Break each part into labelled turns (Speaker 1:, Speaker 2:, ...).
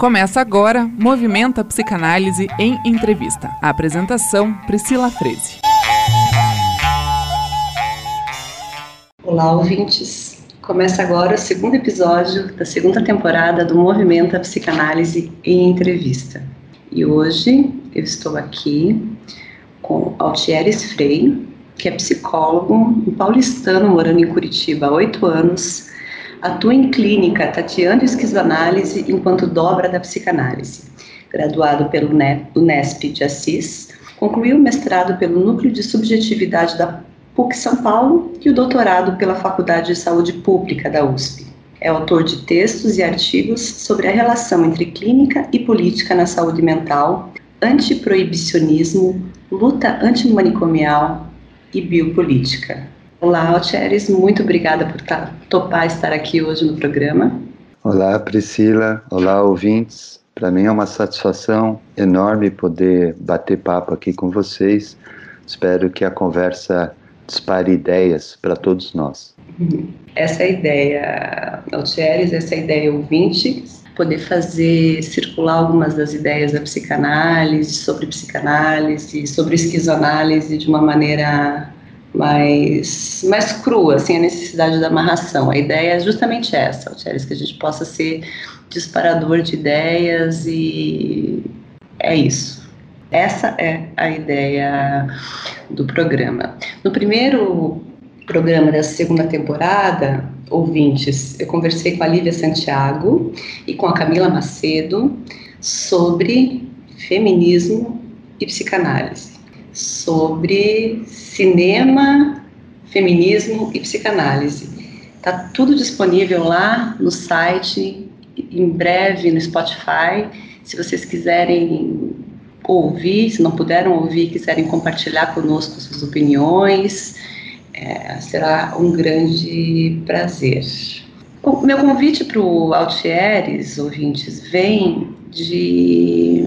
Speaker 1: Começa agora Movimenta Psicanálise em Entrevista. A apresentação, Priscila Freze.
Speaker 2: Olá, ouvintes. Começa agora o segundo episódio da segunda temporada do Movimenta Psicanálise em Entrevista. E hoje eu estou aqui com Altieres Frei, que é psicólogo, um paulistano morando em Curitiba há oito anos, atua em clínica tateando esquizoanálise enquanto dobra da psicanálise. Graduado pelo Unesp de Assis, concluiu o mestrado pelo Núcleo de Subjetividade da PUC São Paulo e o doutorado pela Faculdade de Saúde Pública da USP. É autor de textos e artigos sobre a relação entre clínica e política na saúde mental, antiproibicionismo, luta antimanicomial e biopolítica. Olá, Altieres, muito obrigada por topar estar aqui hoje no programa.
Speaker 3: Olá, Priscila. Olá, ouvintes. Para mim é uma satisfação enorme poder bater papo aqui com vocês. Espero que a conversa dispare ideias para todos nós.
Speaker 2: Essa é a ideia, Altieres, essa é a ideia ouvinte, poder fazer circular algumas das ideias da psicanálise, sobre psicanálise, sobre esquizoanálise de uma maneira mais, mais crua, assim, a necessidade da amarração. A ideia é justamente essa, Altieres, que a gente possa ser disparador de ideias e é isso. Essa é a ideia do programa. No primeiro programa dessa segunda temporada, ouvintes, eu conversei com a Lívia Santiago e com a Camila Macedo sobre feminismo e psicanálise, sobre cinema, feminismo e psicanálise. Tá tudo disponível lá no site, em breve no Spotify. Se vocês quiserem ouvir, se não puderam ouvir, quiserem compartilhar conosco suas opiniões, é, será um grande prazer. Meu convite para o Altieres, ouvintes, vem de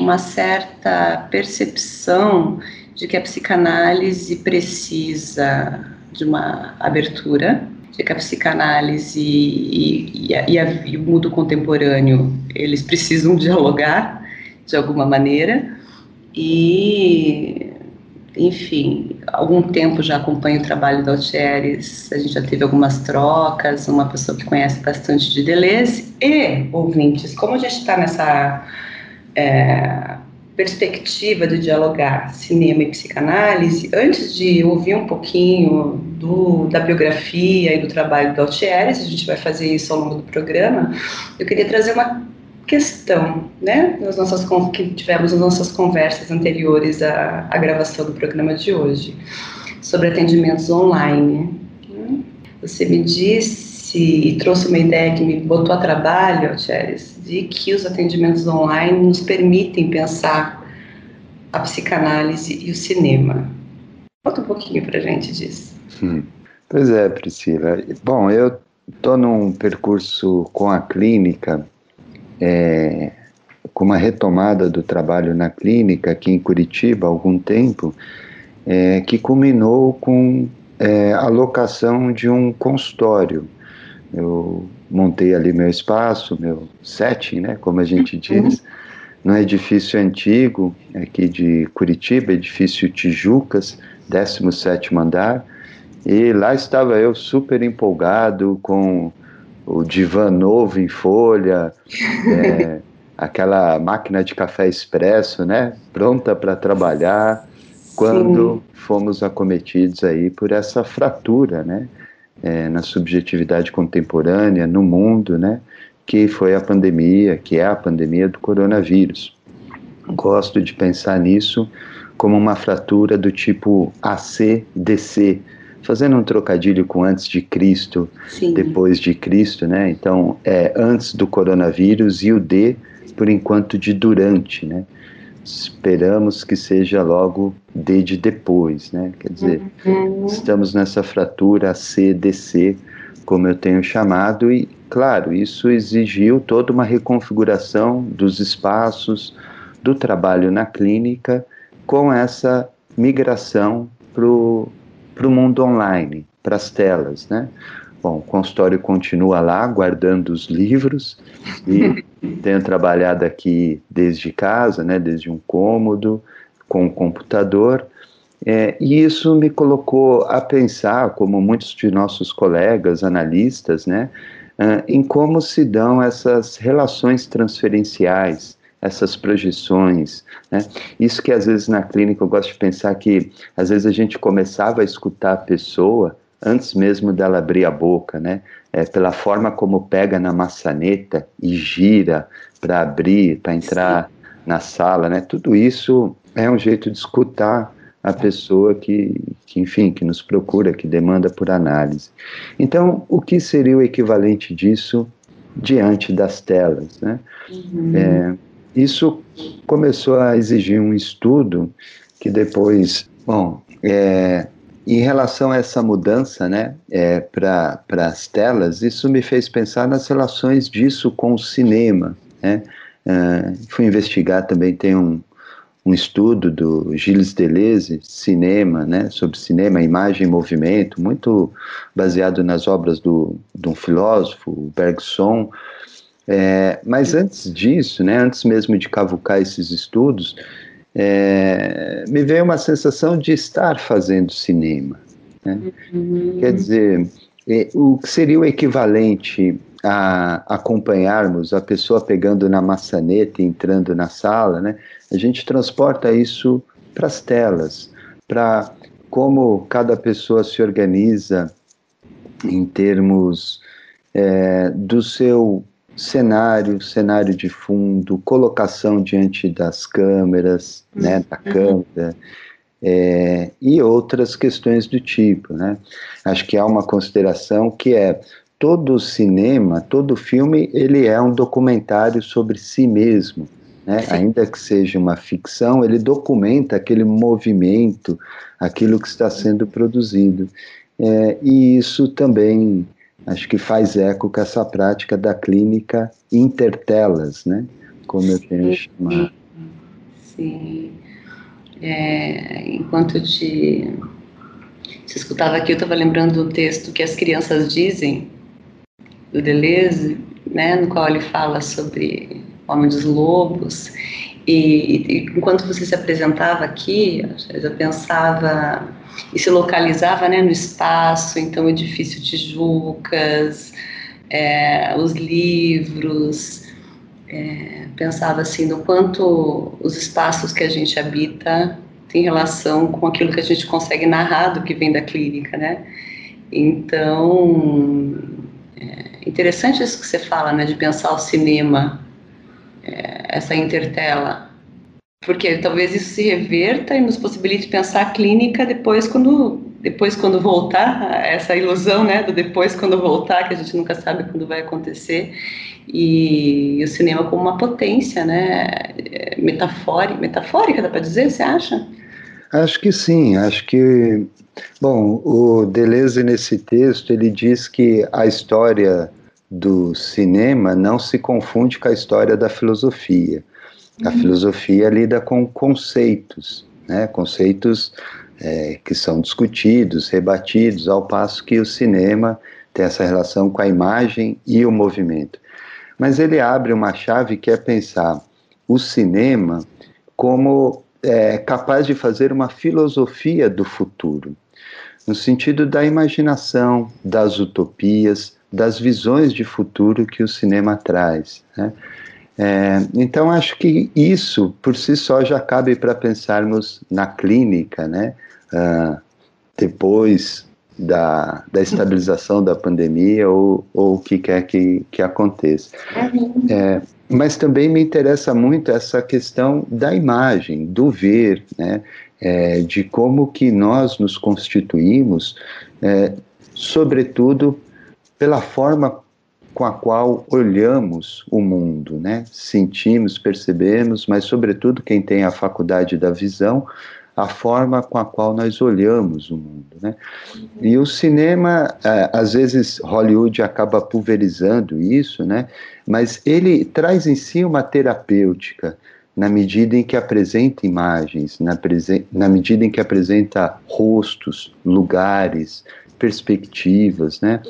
Speaker 2: uma certa percepção de que a psicanálise precisa de uma abertura, de que a psicanálise e, e, a, e, a, e o mundo contemporâneo eles precisam dialogar de alguma maneira. E enfim, algum tempo já acompanho o trabalho da Altieres, a gente já teve algumas trocas, uma pessoa que conhece bastante de Deleuze, e, ouvintes, como a gente está nessa é, perspectiva de dialogar cinema e psicanálise, antes de ouvir um pouquinho do, da biografia e do trabalho da Altieres, a gente vai fazer isso ao longo do programa, eu queria trazer uma questão, né, nas nossas que tivemos nas nossas conversas anteriores à, à gravação do programa de hoje, sobre atendimentos online. Você me disse e trouxe uma ideia que me botou a trabalho, Alcheres, de que os atendimentos online nos permitem pensar a psicanálise e o cinema. Conta um pouquinho para a gente disso.
Speaker 3: Hum. Pois é, Priscila. Bom, eu estou num percurso com a clínica é, com uma retomada do trabalho na clínica aqui em Curitiba há algum tempo, é, que culminou com é, a locação de um consultório. Eu montei ali meu espaço, meu setting, né, como a gente uhum. diz, num edifício antigo aqui de Curitiba, edifício Tijucas, 17º andar, e lá estava eu super empolgado com o divã novo em folha, é, aquela máquina de café expresso, né, pronta para trabalhar, quando Sim. fomos acometidos aí por essa fratura, né, é, na subjetividade contemporânea, no mundo, né, que foi a pandemia, que é a pandemia do coronavírus. Gosto de pensar nisso como uma fratura do tipo AC-DC, fazendo um trocadilho com antes de Cristo, Sim. depois de Cristo, né? Então, é antes do coronavírus e o D, por enquanto, de durante, né? Esperamos que seja logo D de depois, né? Quer dizer, uhum. estamos nessa fratura C-DC, como eu tenho chamado, e, claro, isso exigiu toda uma reconfiguração dos espaços, do trabalho na clínica, com essa migração para o mundo online, para as telas, né? Bom, o consultório continua lá, guardando os livros, e tenho trabalhado aqui desde casa, né, desde um cômodo, com o computador, é, e isso me colocou a pensar, como muitos de nossos colegas analistas, né, uh, em como se dão essas relações transferenciais, essas projeções. Né? Isso que às vezes na clínica eu gosto de pensar que às vezes a gente começava a escutar a pessoa antes mesmo dela abrir a boca, né? É, pela forma como pega na maçaneta e gira para abrir, para entrar Sim. na sala, né? Tudo isso é um jeito de escutar a pessoa que, que, enfim, que nos procura, que demanda por análise. Então, o que seria o equivalente disso diante das telas, né? Uhum. É, isso começou a exigir um estudo que depois, bom, é, em relação a essa mudança né, é, para as telas, isso me fez pensar nas relações disso com o cinema. Né? Uh, fui investigar também, tem um, um estudo do Gilles Deleuze, cinema, né, sobre cinema, imagem e movimento, muito baseado nas obras do, de um filósofo, Bergson. É, mas antes disso, né, antes mesmo de cavucar esses estudos, é, me veio uma sensação de estar fazendo cinema. Né? Uhum. Quer dizer, é, o que seria o equivalente a acompanharmos a pessoa pegando na maçaneta e entrando na sala, né? A gente transporta isso para as telas, para como cada pessoa se organiza em termos é, do seu cenário, cenário de fundo, colocação diante das câmeras, né, uhum. da câmera, é, e outras questões do tipo, né? Acho que há uma consideração que é todo cinema, todo filme, ele é um documentário sobre si mesmo, né? Ainda que seja uma ficção, ele documenta aquele movimento, aquilo que está sendo produzido. É, e isso também acho que faz eco com essa prática da clínica intertelas, né? Como eu tenho chamado.
Speaker 2: Sim. É, enquanto te, te escutava aqui, eu estava lembrando do texto que as crianças dizem, do Deleuze, né, no qual ele fala sobre Homem dos Lobos, e, enquanto você se apresentava aqui, eu pensava e se localizava né, no espaço, então o edifício Tijucas, é, os livros, é, pensava assim no quanto os espaços que a gente habita tem relação com aquilo que a gente consegue narrar do que vem da clínica, né? Então, é interessante isso que você fala, né, de pensar o cinema, essa intertela, porque talvez isso se reverta e nos possibilite pensar a clínica depois quando depois quando voltar essa ilusão né do depois quando voltar que a gente nunca sabe quando vai acontecer. E, e o cinema como uma potência né metafórica metafórica dá para dizer você acha?
Speaker 3: Acho que sim acho que bom o Deleuze nesse texto ele diz que a história do cinema não se confunde com a história da filosofia a uhum. filosofia lida com conceitos, né? conceitos é, que são discutidos, rebatidos, ao passo que o cinema tem essa relação com a imagem e o movimento. Mas ele abre uma chave que é pensar o cinema como é, capaz de fazer uma filosofia do futuro, no sentido da imaginação, das utopias, das visões de futuro que o cinema traz. Né? É, então, acho que isso, por si só, já cabe para pensarmos na clínica, né? Uh, depois da, da estabilização da pandemia ou, ou o que quer que, que aconteça. É, mas também me interessa muito essa questão da imagem, do ver, né? É, de como que nós nos constituímos, é, sobretudo pela forma com a qual olhamos o mundo, né? Sentimos, percebemos, mas sobretudo quem tem a faculdade da visão, a forma com a qual nós olhamos o mundo, né? E o cinema, é, às vezes Hollywood acaba pulverizando isso, né? Mas ele traz em si uma terapêutica na medida em que apresenta imagens, na, na medida em que apresenta rostos, lugares, perspectivas, né?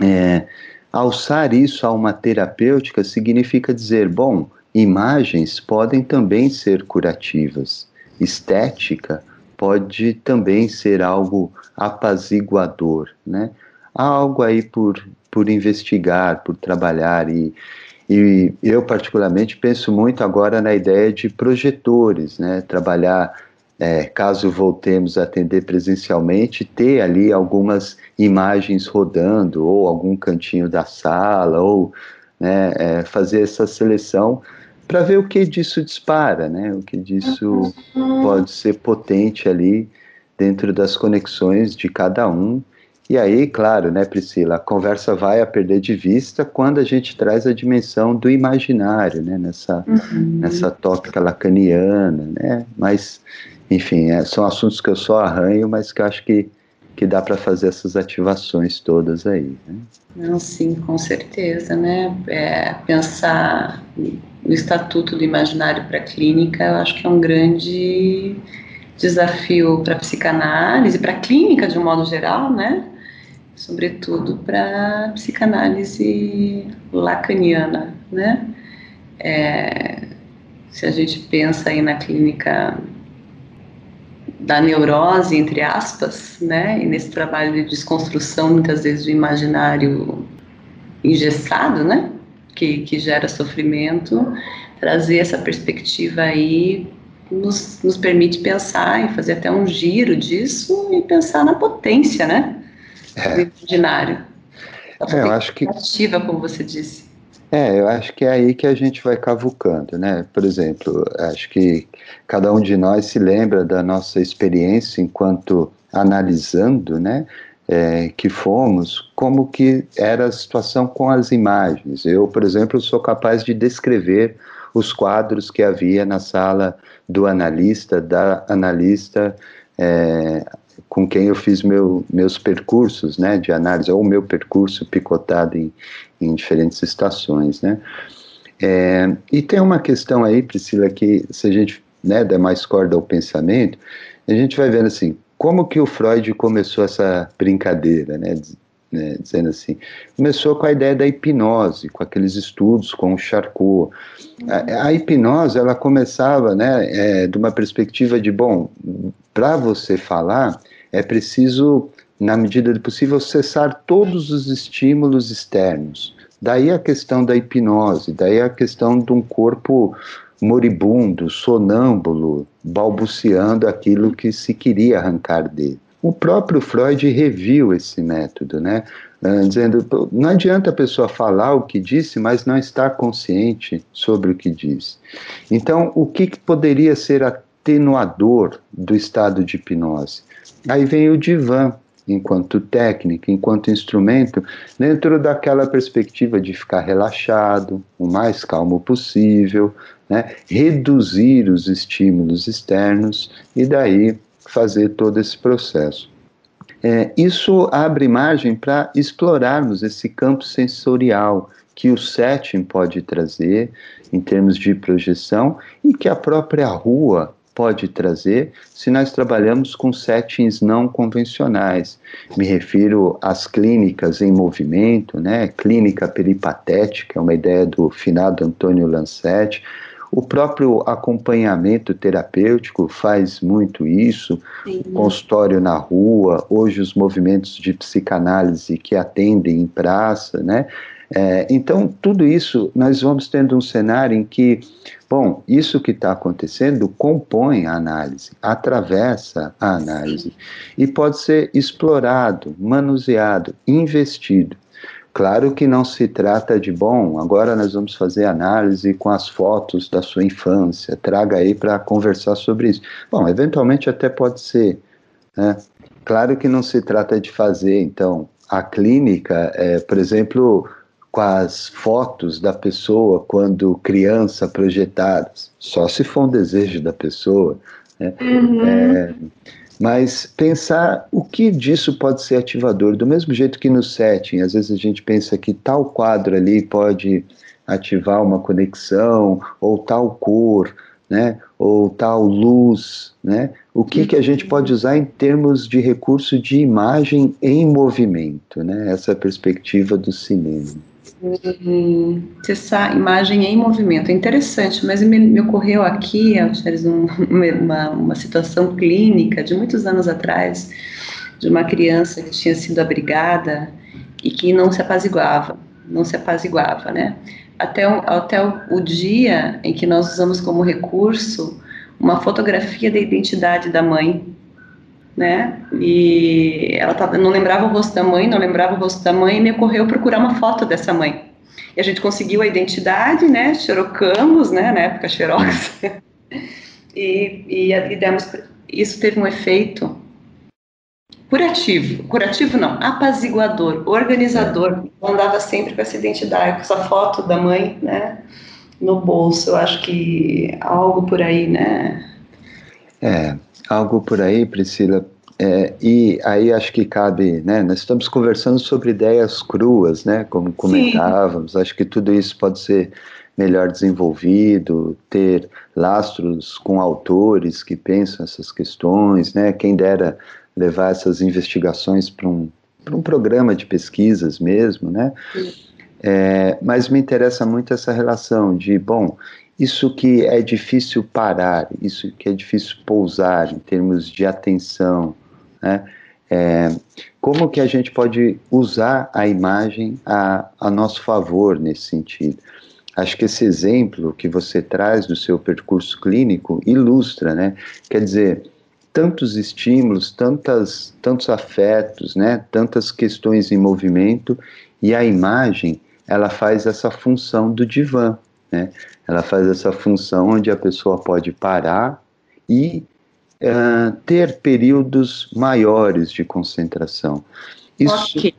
Speaker 3: É, alçar isso a uma terapêutica significa dizer, bom, imagens podem também ser curativas, estética pode também ser algo apaziguador, né? Há algo aí por, por investigar, por trabalhar e, e eu particularmente penso muito agora na ideia de projetores, né? Trabalhar é, caso voltemos a atender presencialmente, ter ali algumas imagens rodando, ou algum cantinho da sala, ou né, é, fazer essa seleção para ver o que disso dispara, né, o que disso pode ser potente ali dentro das conexões de cada um. E aí, claro, né, Priscila, a conversa vai a perder de vista quando a gente traz a dimensão do imaginário, né, nessa, uhum. nessa tópica lacaniana, né, mas enfim, é, são assuntos que eu só arranho, mas que acho que, que dá para fazer essas ativações todas aí. Né?
Speaker 2: Não, sim, com certeza, né? É, pensar no estatuto do imaginário para a clínica, eu acho que é um grande desafio para a psicanálise, para a clínica de um modo geral, né? Sobretudo para a psicanálise lacaniana, né? É, se a gente pensa aí na clínica da neurose, entre aspas, né? E nesse trabalho de desconstrução, muitas vezes, do imaginário engessado, né? Que, que gera sofrimento, trazer essa perspectiva aí nos, nos permite pensar e fazer até um giro disso e pensar na potência, né? É. Do imaginário.
Speaker 3: A é, eu acho que
Speaker 2: ativa, como você disse.
Speaker 3: É, eu acho que é aí que a gente vai cavucando, né? Por exemplo, acho que cada um de nós se lembra da nossa experiência enquanto analisando, né? É, que fomos, como que era a situação com as imagens. Eu, por exemplo, sou capaz de descrever os quadros que havia na sala do analista, da analista é, com quem eu fiz meu, meus percursos né, de análise, ou meu percurso picotado em, em diferentes estações. Né. É, e tem uma questão aí, Priscila, que se a gente né, der mais corda ao pensamento, a gente vai vendo assim, como que o Freud começou essa brincadeira, né, né, dizendo assim, começou com a ideia da hipnose, com aqueles estudos com o Charcot. A, a hipnose, ela começava, né, é, de uma perspectiva de, bom, para você falar, é preciso, na medida do possível, cessar todos os estímulos externos. Daí a questão da hipnose, daí a questão de um corpo moribundo, sonâmbulo, balbuciando aquilo que se queria arrancar dele. O próprio Freud reviu esse método, né? Uh, dizendo não adianta a pessoa falar o que disse, mas não estar consciente sobre o que disse. Então, o que, que poderia ser atenuador do estado de hipnose? Aí vem o divã, enquanto técnica, enquanto instrumento, dentro daquela perspectiva de ficar relaxado, o mais calmo possível, né? reduzir os estímulos externos e daí fazer todo esse processo. É, isso abre margem para explorarmos esse campo sensorial que o setting pode trazer em termos de projeção e que a própria rua pode trazer se nós trabalhamos com settings não convencionais. Me refiro às clínicas em movimento, né? Clínica peripatética, é uma ideia do finado Antônio Lancetti, o próprio acompanhamento terapêutico faz muito isso, Sim. consultório na rua, hoje os movimentos de psicanálise que atendem em praça, né? É, então, tudo isso, nós vamos tendo um cenário em que, bom, isso que está acontecendo compõe a análise, atravessa a análise, e pode ser explorado, manuseado, investido. Claro que não se trata de, bom, agora nós vamos fazer análise com as fotos da sua infância, traga aí para conversar sobre isso. Bom, eventualmente até pode ser. Né? Claro que não se trata de fazer, então, a clínica, é, por exemplo, com as fotos da pessoa quando criança projetadas, só se for um desejo da pessoa. Né? Uhum. É, mas pensar o que disso pode ser ativador, do mesmo jeito que no setting, às vezes a gente pensa que tal quadro ali pode ativar uma conexão, ou tal cor, né? ou tal luz, né? O que, que a gente pode usar em termos de recurso de imagem em movimento, né? Essa perspectiva do cinema.
Speaker 2: Hum, essa imagem em movimento é interessante, mas me, me ocorreu aqui, Altares, um, uma, uma situação clínica de muitos anos atrás, de uma criança que tinha sido abrigada e que não se apaziguava, não se apaziguava, né? Até, o, até o, o dia em que nós usamos como recurso uma fotografia da identidade da mãe, né? E ela tava, não lembrava o rosto da mãe, não lembrava o rosto da mãe, e me ocorreu procurar uma foto dessa mãe. E a gente conseguiu a identidade, né? Xerocamos, né? Na época, Xerox. e, e, e demos, isso teve um efeito curativo, curativo não, apaziguador, organizador. Eu andava sempre com essa identidade, com essa foto da mãe, né? No bolso. Eu acho que algo por aí, né?
Speaker 3: É, algo por aí, Priscila. É, e aí acho que cabe, né? Nós estamos conversando sobre ideias cruas, né? Como comentávamos. Sim. Acho que tudo isso pode ser melhor desenvolvido, ter lastros com autores que pensam essas questões, né? Quem dera levar essas investigações para um, um programa de pesquisas mesmo, né? É, mas me interessa muito essa relação de, bom, isso que é difícil parar, isso que é difícil pousar em termos de atenção, né? É, como que a gente pode usar a imagem a, a nosso favor nesse sentido? Acho que esse exemplo que você traz do seu percurso clínico ilustra, né? Quer dizer, tantos estímulos, tantas, tantos afetos, né? Tantas questões em movimento e a imagem ela faz essa função do divã, né? Ela faz essa função onde a pessoa pode parar e uh, ter períodos maiores de concentração. Isso, okay.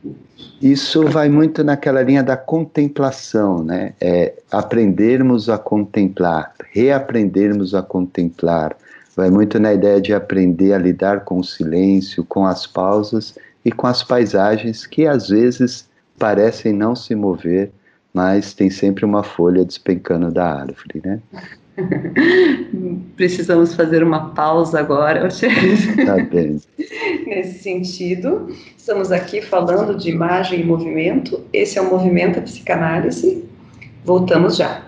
Speaker 3: isso vai muito naquela linha da contemplação, né? É aprendermos a contemplar, reaprendermos a contemplar. Vai muito na ideia de aprender a lidar com o silêncio, com as pausas e com as paisagens que às vezes parecem não se mover, mas tem sempre uma folha despencando da árvore, né?
Speaker 2: Precisamos fazer uma pausa agora,
Speaker 3: tá bem.
Speaker 2: Nesse sentido, estamos aqui falando de imagem e movimento. Esse é o movimento da psicanálise. Voltamos já.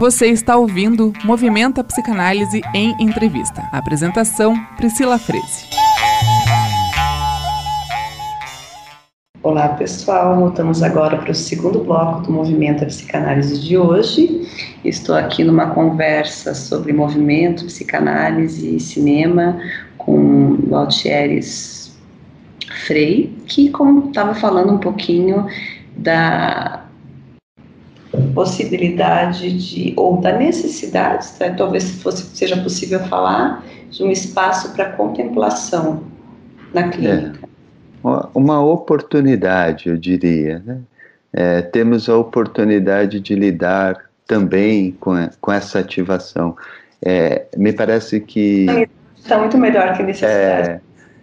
Speaker 1: Você está ouvindo Movimenta Psicanálise em Entrevista. apresentação: Priscila Freze.
Speaker 2: Olá pessoal, voltamos agora para o segundo bloco do Movimento Psicanálise de hoje. Estou aqui numa conversa sobre movimento, psicanálise e cinema com o Altieres Frei, que estava falando um pouquinho da possibilidade de, ou da necessidade, tá? talvez fosse, seja possível falar, de um espaço para contemplação na clínica. É
Speaker 3: uma oportunidade, eu diria. Né? É, temos a oportunidade de lidar também com, com essa ativação. É, me parece que.
Speaker 2: Está muito melhor que necessidade.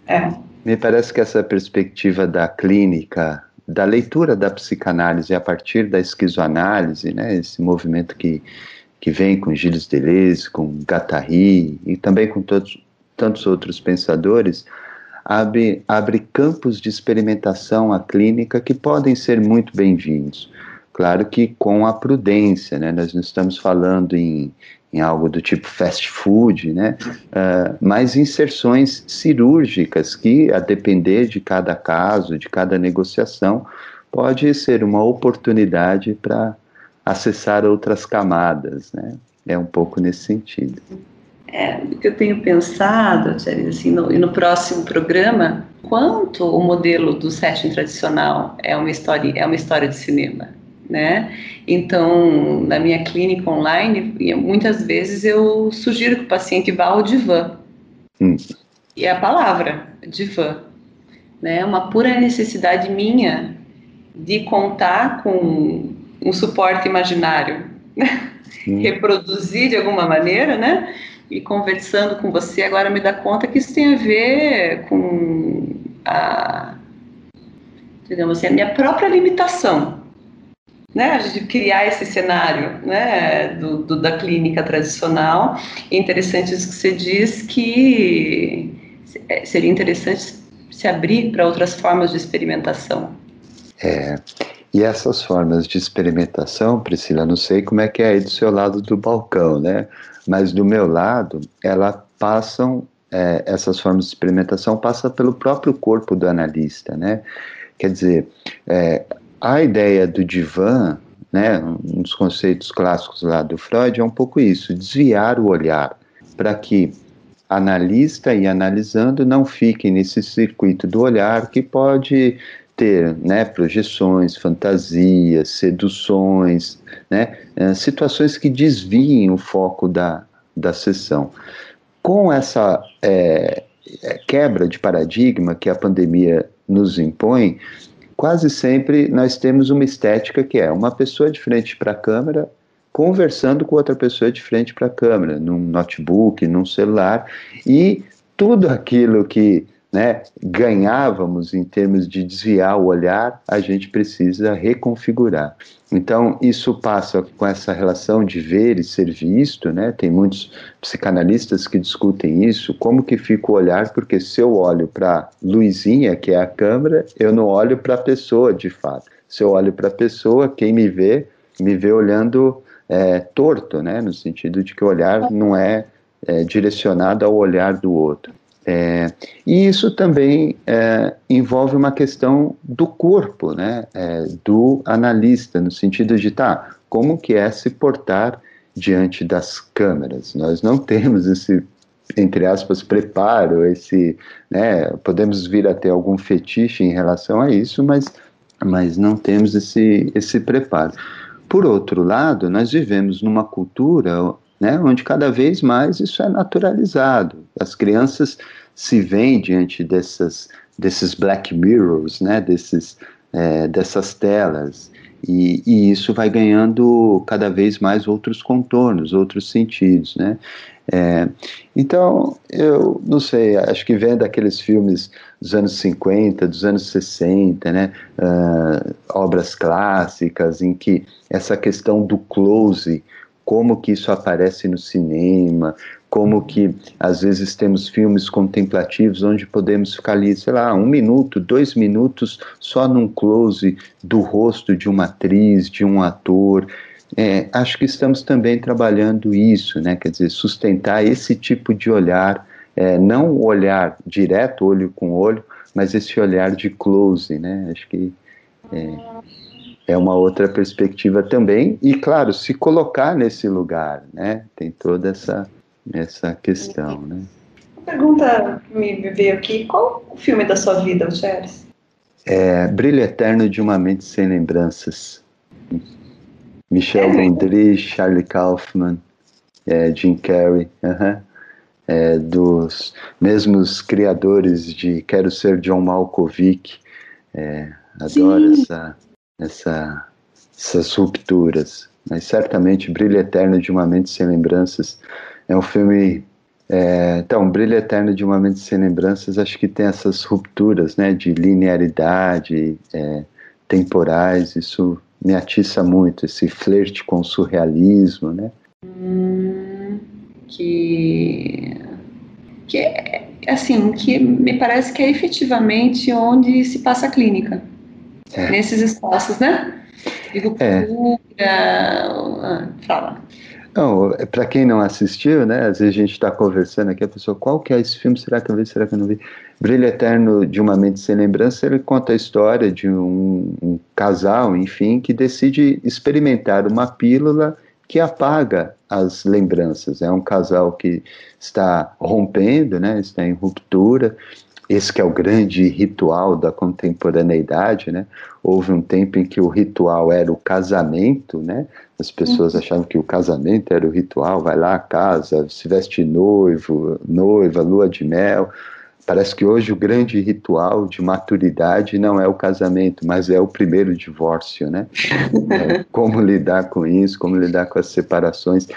Speaker 3: É, é. Me parece que essa perspectiva da clínica, da leitura da psicanálise a partir da esquizoanálise, né, esse movimento que, que vem com Gilles Deleuze, com Guattari e também com todos, tantos outros pensadores, abre, abre campos de experimentação à clínica que podem ser muito bem-vindos. Claro que com a prudência, né? Nós não estamos falando em, em algo do tipo fast food, né? Uh, mas inserções cirúrgicas que, a depender de cada caso, de cada negociação, pode ser uma oportunidade para acessar outras camadas, né? É um pouco nesse sentido.
Speaker 2: É, o que eu tenho pensado, assim, no, e no próximo programa, quanto o modelo do setting tradicional é uma história, é uma história de cinema, né? Então, na minha clínica online, muitas vezes eu sugiro que o paciente vá ao divã. Hum. E é a palavra, divã. Né? Uma pura necessidade minha de contar com um suporte imaginário, hum. reproduzir de alguma maneira, né? E conversando com você, agora me dá conta que isso tem a ver com a, digamos assim, a minha própria limitação. né, de criar esse cenário né, do, do, da clínica tradicional. É interessante isso que você diz que seria interessante se abrir para outras formas de experimentação.
Speaker 3: É, e essas formas de experimentação, Priscila, não sei como é que é aí do seu lado do balcão, né? Mas do meu lado, elas passam, é, essas formas de experimentação passam pelo próprio corpo do analista, né? Quer dizer, é, a ideia do divã, né, um dos conceitos clássicos lá do Freud, é um pouco isso, desviar o olhar para que analista e analisando não fiquem nesse circuito do olhar que pode ter né, projeções, fantasias, seduções, né, eh, situações que desviem o foco da, da sessão. Com essa é, quebra de paradigma que a pandemia nos impõe, quase sempre nós temos uma estética que é uma pessoa de frente para a câmera conversando com outra pessoa de frente para a câmera, num notebook, num celular, e tudo aquilo que né, ganhávamos em termos de desviar o olhar, a gente precisa reconfigurar. Então, isso passa com essa relação de ver e ser visto, né? Tem muitos psicanalistas que discutem isso, como que fica o olhar, porque se eu olho para Luizinha, que é a câmera, eu não olho para a pessoa de fato. Se eu olho para a pessoa, quem me vê, me vê olhando é, torto, né? No sentido de que o olhar não é, é direcionado ao olhar do outro. É, e isso também é, envolve uma questão do corpo, né, é, do analista, no sentido de, tá, como que é se portar diante das câmeras? Nós não temos esse, entre aspas, preparo, esse, né, podemos vir a ter algum fetiche em relação a isso, mas, mas não temos esse, esse preparo. Por outro lado, nós vivemos numa cultura né, onde cada vez mais isso é naturalizado. As crianças se veem diante dessas, desses black mirrors, né, desses, é, dessas telas, e, e, isso vai ganhando cada vez mais outros contornos, outros sentidos, né? É, então, eu não sei, acho que vendo aqueles filmes dos anos 50, dos anos 60, né, uh, obras clássicas em que essa questão do close como que isso aparece no cinema, como que às vezes temos filmes contemplativos onde podemos ficar ali, sei lá, um minuto, dois minutos só num close do rosto de uma atriz, de um ator. É, acho que estamos também trabalhando isso, né? Quer dizer, sustentar esse tipo de olhar, é, não o olhar direto, olho com olho, mas esse olhar de close, né? Acho que é, é uma outra perspectiva também, e claro, se colocar nesse lugar, né? Tem toda essa, essa questão, né?
Speaker 2: Uma pergunta me veio aqui, qual o filme da sua vida, Charles?
Speaker 3: É Brilho Eterno de uma Mente Sem Lembranças. Michel Gondry, Charlie Kaufman, é, Jim Carrey, uh -huh, é, dos mesmos criadores de Quero Ser John Malkovich, é, adoro essa essa, essas rupturas. Mas certamente Brilho Eterno de uma Mente Sem Lembranças é um filme. É, então, Brilho Eterno de uma Mente Sem Lembranças acho que tem essas rupturas né, de linearidade, é, temporais, isso me atiça muito, esse flerte com o surrealismo. Né?
Speaker 2: Que que é, assim que me parece que é efetivamente onde se passa a clínica é. nesses espaços, né? Ruptura. É. Ah, fala.
Speaker 3: Não, para quem não assistiu, né? Às vezes a gente está conversando aqui, a pessoa, qual que é esse filme? Será que eu vi? Será que eu não vi? Brilho Eterno de uma Mente Sem Lembrança, ele conta a história de um, um casal, enfim, que decide experimentar uma pílula que apaga as lembranças. É um casal que está rompendo, né? Está em ruptura esse que é o grande ritual da contemporaneidade, né? Houve um tempo em que o ritual era o casamento, né? As pessoas uhum. achavam que o casamento era o ritual, vai lá, casa, se veste noivo, noiva, lua de mel. Parece que hoje o grande ritual de maturidade não é o casamento, mas é o primeiro divórcio, né? É, como lidar com isso, como lidar com as separações.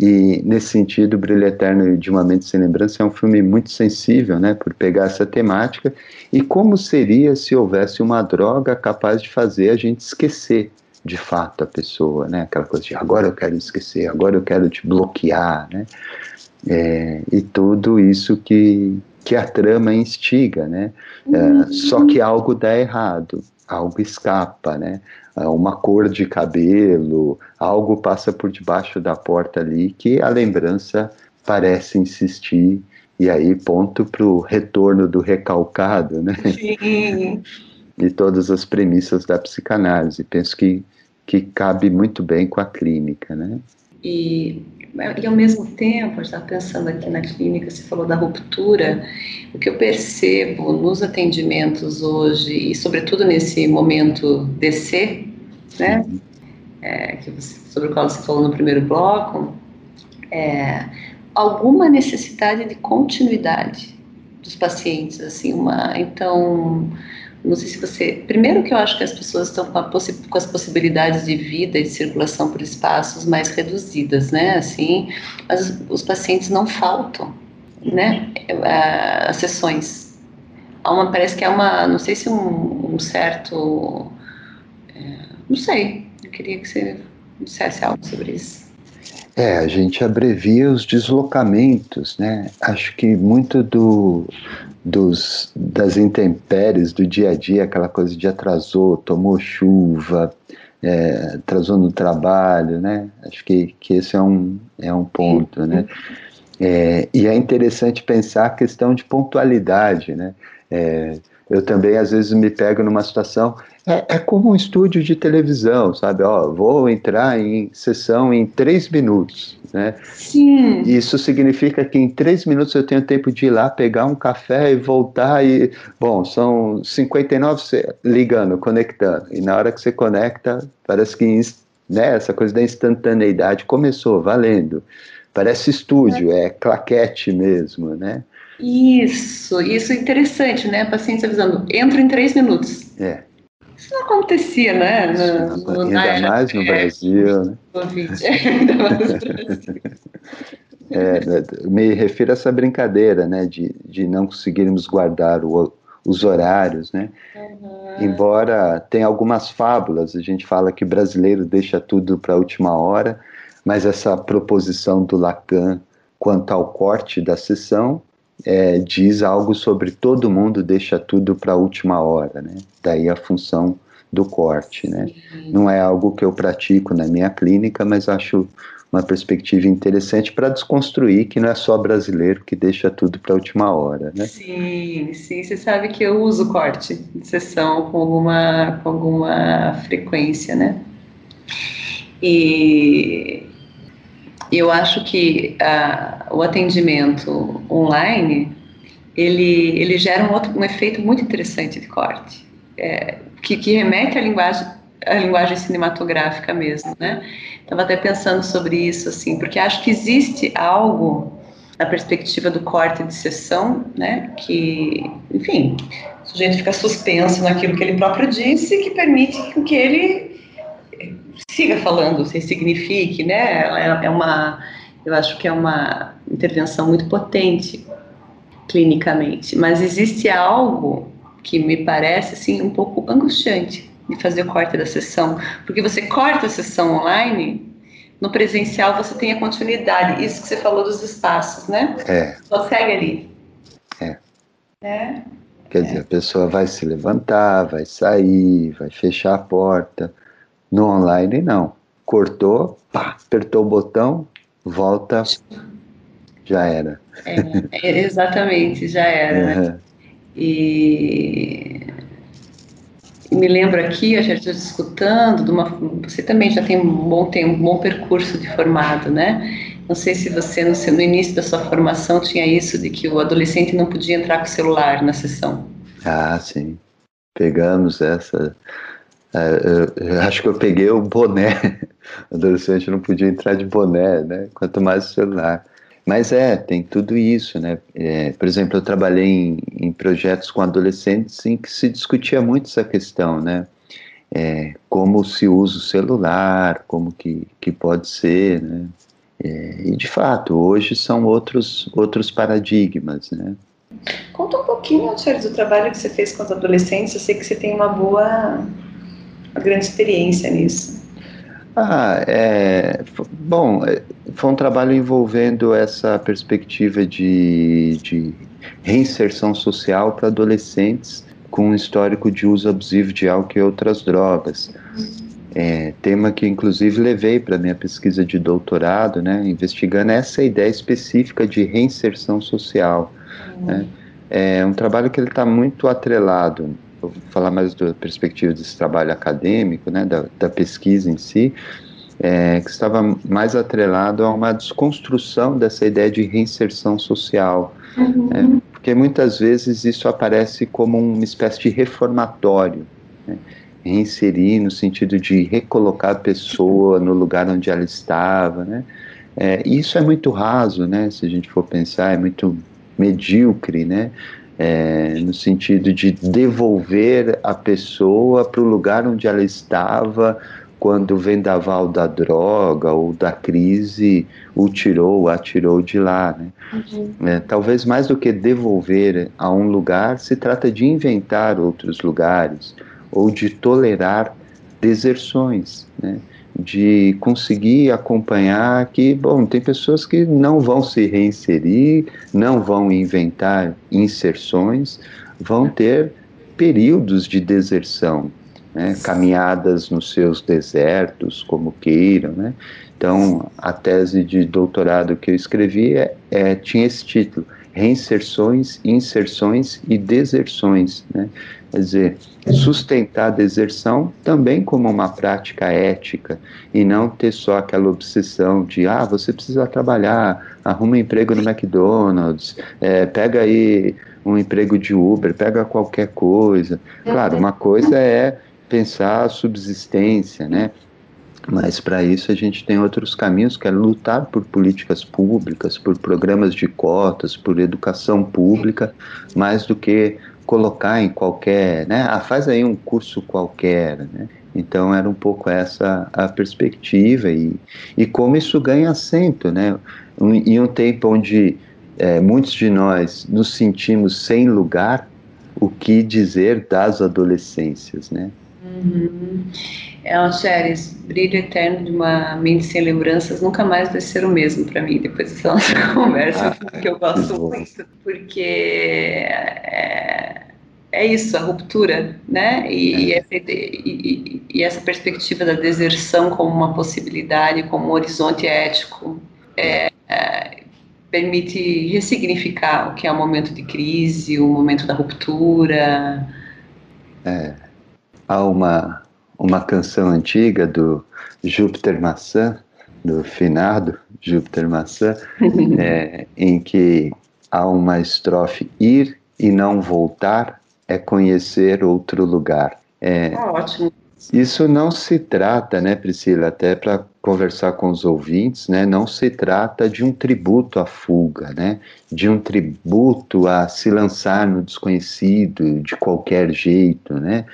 Speaker 3: E, nesse sentido, Brilho Eterno de Uma Mente Sem Lembrança é um filme muito sensível, né? Por pegar essa temática. E como seria se houvesse uma droga capaz de fazer a gente esquecer de fato a pessoa, né? Aquela coisa de agora eu quero esquecer, agora eu quero te bloquear, né? É, e tudo isso que, que a trama instiga, né? É, uhum. Só que algo dá errado, algo escapa, né? É, uma cor de cabelo, algo passa por debaixo da porta ali que a lembrança parece insistir e aí ponto para o retorno do recalcado, né? Sim. De todas as premissas da psicanálise. Penso que, que cabe muito bem com a clínica, né?
Speaker 2: E, e ao mesmo tempo, estava pensando aqui na clínica, você falou da ruptura, o que eu percebo nos atendimentos hoje, e sobretudo nesse momento DC, né? É, você, sobre o qual você falou no primeiro bloco, é, alguma necessidade de continuidade dos pacientes, assim, uma, então, não sei se você, primeiro que eu acho que as pessoas estão com, com, as possibilidades de vida e de circulação por espaços mais reduzidas, né, assim, mas os, pacientes não faltam, né, as sessões, há uma, parece que é uma, não sei se um, um certo, é, não sei, eu queria que você dissesse algo sobre isso.
Speaker 3: É, a gente abrevia os deslocamentos, né? Acho que muito do, dos, das intempéries do dia a dia, aquela coisa de atrasou, tomou chuva, é, atrasou no trabalho, né? Acho que, que esse é um, é um ponto, né? É, e é interessante pensar a questão de pontualidade, né? É, eu também às vezes me pego numa situação é, é, como um estúdio de televisão, sabe? Ó, vou entrar em sessão em três minutos, né?
Speaker 2: Sim.
Speaker 3: Isso significa que em três minutos eu tenho tempo de ir lá pegar um café e voltar e, bom, são 59 ligando, conectando. E na hora que você conecta, parece que né, essa coisa da instantaneidade começou, valendo. Parece estúdio, é claquete mesmo, né?
Speaker 2: Isso, isso é interessante, né? Pacientes avisando, entro em três minutos.
Speaker 3: É.
Speaker 2: Isso não acontecia, né?
Speaker 3: No, no, ainda mais no Brasil, né? ainda mais no Brasil. É, me refiro a essa brincadeira, né, de, de não conseguirmos guardar o, os horários, né? Uhum. Embora tenha algumas fábulas, a gente fala que brasileiro deixa tudo para a última hora, mas essa proposição do Lacan quanto ao corte da sessão é, diz algo sobre todo mundo deixa tudo para a última hora, né? Daí a função do corte, né? Não é algo que eu pratico na minha clínica, mas acho uma perspectiva interessante para desconstruir que não é só brasileiro que deixa tudo para a última hora, né?
Speaker 2: Sim, sim. Você sabe que eu uso corte de sessão com alguma, com alguma frequência, né? E eu acho que uh, o atendimento online ele, ele gera um, outro, um efeito muito interessante de corte, é, que, que remete à linguagem, à linguagem cinematográfica mesmo, né? Estava até pensando sobre isso, assim, porque acho que existe algo na perspectiva do corte de sessão, né, que, enfim, o sujeito fica suspenso naquilo que ele próprio disse, que permite que ele siga falando, se signifique, né? É, é uma, eu acho que é uma intervenção muito potente clinicamente, mas existe algo que me parece assim um pouco angustiante de fazer o corte da sessão, porque você corta a sessão online, no presencial você tem a continuidade, isso que você falou dos espaços, né?
Speaker 3: É.
Speaker 2: Só segue ali.
Speaker 3: É.
Speaker 2: É.
Speaker 3: Quer dizer, a pessoa vai se levantar, vai sair, vai fechar a porta, no online, não. Cortou, pá, apertou o botão, volta, já era.
Speaker 2: É, é exatamente, já era. Uhum. Né? E, e me lembro aqui, a gente está escutando, de uma, você também já tem um bom tempo, um bom percurso de formado, né? Não sei se você, no, no início da sua formação, tinha isso de que o adolescente não podia entrar com o celular na sessão.
Speaker 3: Ah, sim. Pegamos essa acho que eu peguei o boné. Adolescente não podia entrar de boné, né? Quanto mais celular. Mas é, tem tudo isso, né? É, por exemplo, eu trabalhei em, em, projetos com adolescentes em que se discutia muito essa questão, né? É, como se usa o celular, como que, que pode ser, né? É, e de fato, hoje são outros, outros paradigmas, né?
Speaker 2: Conta um pouquinho, Charles, do trabalho que você fez com os adolescentes. Eu sei que você tem uma boa uma grande experiência nisso.
Speaker 3: Ah, é, bom, é, foi um trabalho envolvendo essa perspectiva de, de reinserção social para adolescentes com um histórico de uso abusivo de álcool e outras drogas. É, tema que inclusive levei para minha pesquisa de doutorado, né, investigando essa ideia específica de reinserção social. Uhum. Né. É um trabalho que ele está muito atrelado vou falar mais da perspectiva desse trabalho acadêmico, né, da, da pesquisa em si, é, que estava mais atrelado a uma desconstrução dessa ideia de reinserção social. Uhum. Né, porque muitas vezes isso aparece como uma espécie de reformatório. Né, reinserir no sentido de recolocar a pessoa no lugar onde ela estava, né? É, isso é muito raso, né? Se a gente for pensar, é muito medíocre, né? É, no sentido de devolver a pessoa para o lugar onde ela estava quando o vendaval da droga ou da crise o tirou, a tirou de lá. Né? Uhum. É, talvez mais do que devolver a um lugar, se trata de inventar outros lugares ou de tolerar deserções. Né? De conseguir acompanhar que, bom, tem pessoas que não vão se reinserir, não vão inventar inserções, vão ter períodos de deserção, né, caminhadas nos seus desertos, como queiram, né? Então, a tese de doutorado que eu escrevi é, é, tinha esse título, Reinserções, Inserções e Deserções, né? Quer dizer, sustentar a deserção também como uma prática ética e não ter só aquela obsessão de, ah, você precisa trabalhar, arruma um emprego no McDonald's, é, pega aí um emprego de Uber, pega qualquer coisa. Claro, uma coisa é pensar a subsistência, né? Mas para isso a gente tem outros caminhos, que é lutar por políticas públicas, por programas de cotas, por educação pública, mais do que colocar em qualquer, né? Ah, faz aí um curso qualquer, né? Então era um pouco essa a perspectiva e, e como isso ganha assento, né? Um, em um tempo onde é, muitos de nós nos sentimos sem lugar, o que dizer das adolescências, né?
Speaker 2: Uhum. É, Alxeres, brilho eterno de uma mente sem lembranças nunca mais vai ser o mesmo para mim depois dessa nossa conversa, ah, que eu gosto muito, porque é, é, isso, a ruptura, né? E, é. e, e, e, essa perspectiva da deserção como uma possibilidade, como um horizonte ético, é, é, permite ressignificar o que é o momento de crise, o momento da ruptura.
Speaker 3: É há uma, uma canção antiga do Júpiter Maçã, do finado Júpiter Maçã, é, em que há uma estrofe: Ir e não voltar é conhecer outro lugar.
Speaker 2: É, ah, ótimo.
Speaker 3: Isso não se trata, né, Priscila, até para conversar com os ouvintes, né, não se trata de um tributo à fuga, né, de um tributo a se lançar no desconhecido de qualquer jeito, né,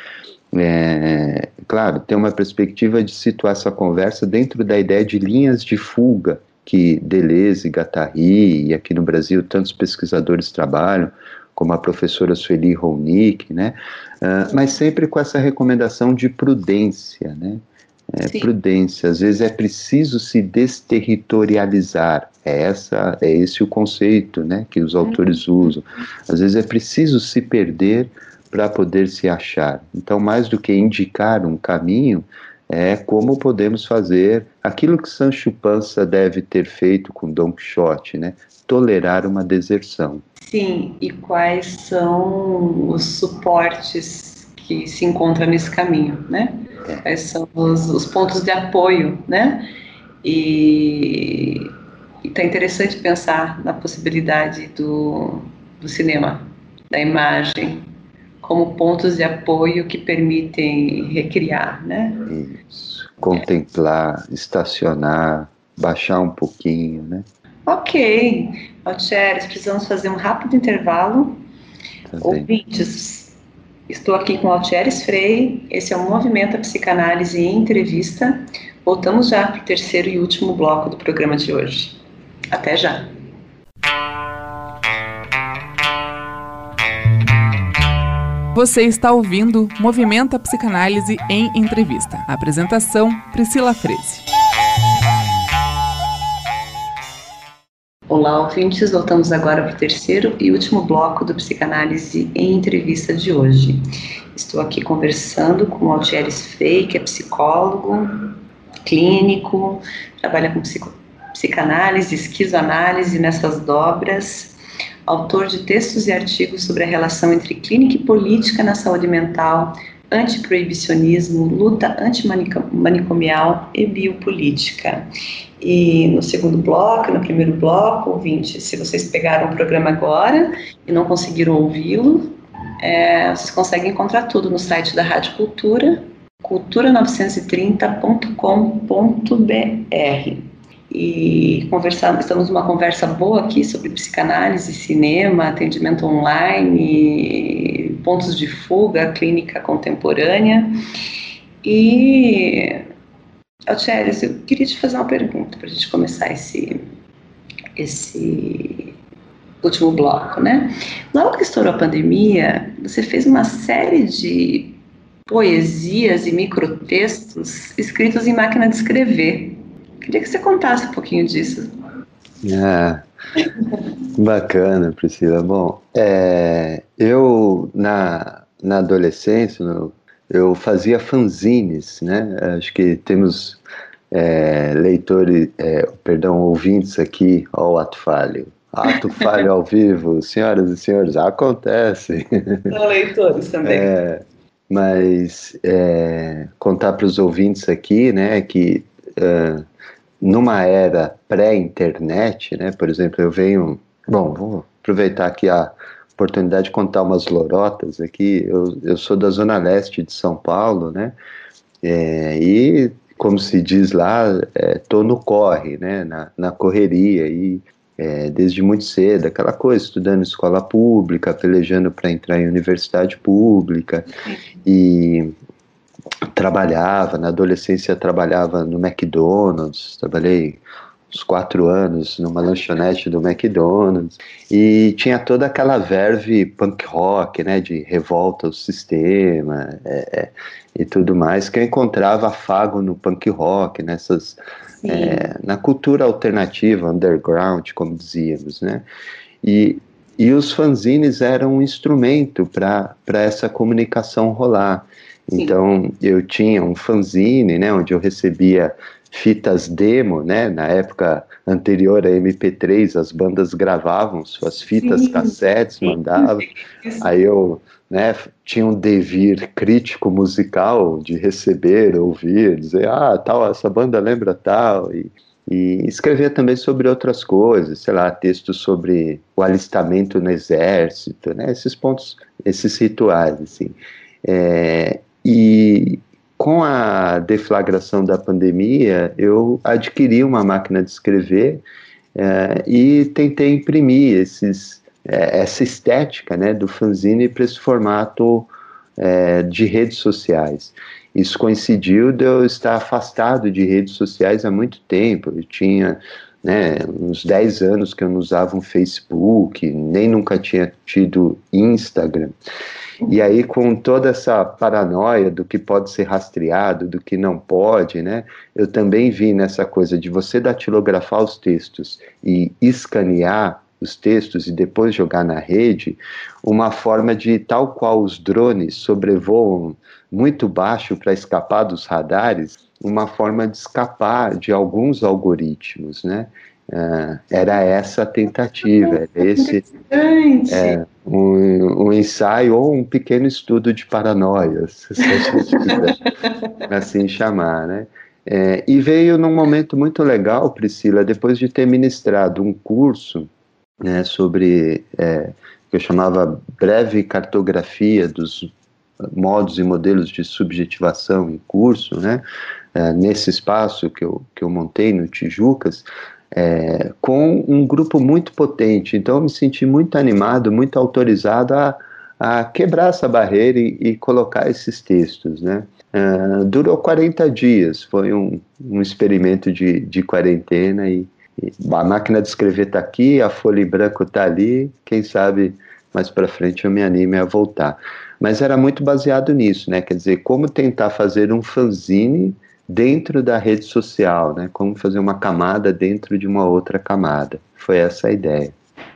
Speaker 3: é, claro, tem uma perspectiva de situar essa conversa dentro da ideia de linhas de fuga que Deleuze, Guattari e aqui no Brasil tantos pesquisadores trabalham, como a professora Sueli Ronick, né? Uh, mas sempre com essa recomendação de prudência, né? É, prudência, às vezes é preciso se desterritorializar, é, essa, é esse o conceito né, que os autores uhum. usam. Às vezes é preciso se perder para poder se achar. Então, mais do que indicar um caminho, é como podemos fazer aquilo que Sancho Panza deve ter feito com Don Quixote, né? Tolerar uma deserção.
Speaker 2: Sim, e quais são os suportes que se encontram nesse caminho, né? É. Quais são os, os, pontos de apoio, né? E está interessante pensar na possibilidade do, do cinema, da imagem, como pontos de apoio que permitem recriar, né?
Speaker 3: Isso. Contemplar, estacionar, baixar um pouquinho, né?
Speaker 2: Ok. Altieres, precisamos fazer um rápido intervalo. Tá Ouvintes, estou aqui com Altieres Frei. Esse é o Movimento a Psicanálise em Entrevista. Voltamos já para o terceiro e último bloco do programa de hoje. Até já.
Speaker 1: Você está ouvindo Movimenta Psicanálise em Entrevista. Apresentação: Priscila Freze.
Speaker 2: Olá, ouvintes. Voltamos agora para o terceiro e último bloco do Psicanálise em Entrevista de hoje. Estou aqui conversando com o Altieres Fei, que é psicólogo, clínico, trabalha com psico, psicanálise, esquizoanálise nessas dobras, autor de textos e artigos sobre a relação entre clínica e política na saúde mental, antiproibicionismo, luta antimanicomial e biopolítica. E no segundo bloco, no primeiro bloco, ouvinte, se vocês pegaram o programa agora e não conseguiram ouvi-lo, é, vocês conseguem encontrar tudo no site da Rádio Cultura, cultura930.com.br e conversar, estamos numa conversa boa aqui sobre psicanálise, cinema, atendimento online, pontos de fuga, clínica contemporânea. E, Altieres, eu queria te fazer uma pergunta para a gente começar esse, esse último bloco, né? Logo que estourou a pandemia, você fez uma série de poesias e microtextos escritos em máquina de escrever. Queria que você contasse um pouquinho disso.
Speaker 3: Ah, bacana, Priscila. Bom, é, eu na, na adolescência no, eu fazia fanzines, né? Acho que temos é, leitores, é, perdão, ouvintes aqui, ao ato falho. Ato falho ao vivo, senhoras e senhores, acontece.
Speaker 2: São leitores também.
Speaker 3: É, mas é, contar para os ouvintes aqui, né, que uh, numa era pré-internet, né, por exemplo, eu venho, bom, vou aproveitar aqui a oportunidade de contar umas lorotas aqui. Eu, eu sou da zona leste de São Paulo, né, é, e como se diz lá, é, tô no corre, né, na, na correria e é, desde muito cedo, aquela coisa, estudando escola pública, pelejando para entrar em universidade pública e trabalhava, na adolescência trabalhava no McDonald's, trabalhei uns quatro anos numa lanchonete do McDonald's e tinha toda aquela verve punk rock, né, de revolta ao sistema é, é e tudo mais que eu encontrava afago no punk rock, nessas é, na cultura alternativa, underground, como dizíamos, né? E, e os fanzines eram um instrumento para essa comunicação rolar. Sim. Então, eu tinha um fanzine, né, onde eu recebia fitas demo, né? Na época anterior a MP3, as bandas gravavam suas fitas Sim. cassetes, mandavam. Aí eu né, tinha um devir crítico musical de receber, ouvir, dizer, ah, tal, essa banda lembra tal, e, e escrever também sobre outras coisas, sei lá, textos sobre o alistamento no exército, né, esses pontos, esses rituais, assim. É, e com a deflagração da pandemia, eu adquiri uma máquina de escrever é, e tentei imprimir esses é, essa estética né, do fanzine para esse formato é, de redes sociais. Isso coincidiu de eu estar afastado de redes sociais há muito tempo. Eu tinha né, uns 10 anos que eu não usava um Facebook, nem nunca tinha tido Instagram. E aí, com toda essa paranoia do que pode ser rastreado, do que não pode, né, eu também vi nessa coisa de você datilografar os textos e escanear os textos e depois jogar na rede, uma forma de, tal qual os drones sobrevoam muito baixo para escapar dos radares, uma forma de escapar de alguns algoritmos, né? Uh, era essa a tentativa, era esse é, um, um, ensaio ou um pequeno estudo de paranoia, se a gente quiser assim chamar, né? É, e veio num momento muito legal, Priscila, depois de ter ministrado um curso né, sobre é, que eu chamava breve cartografia dos modos e modelos de subjetivação em curso, né, é, nesse espaço que eu, que eu montei no Tijucas, é, com um grupo muito potente. Então eu me senti muito animado, muito autorizado a, a quebrar essa barreira e, e colocar esses textos, né. Uh, durou 40 dias, foi um, um experimento de, de quarentena e, a máquina de escrever está aqui, a folha em branco está ali, quem sabe mais para frente eu me anime a voltar. Mas era muito baseado nisso, né? Quer dizer, como tentar fazer um fanzine dentro da rede social, né? Como fazer uma camada dentro de uma outra camada. Foi essa a ideia.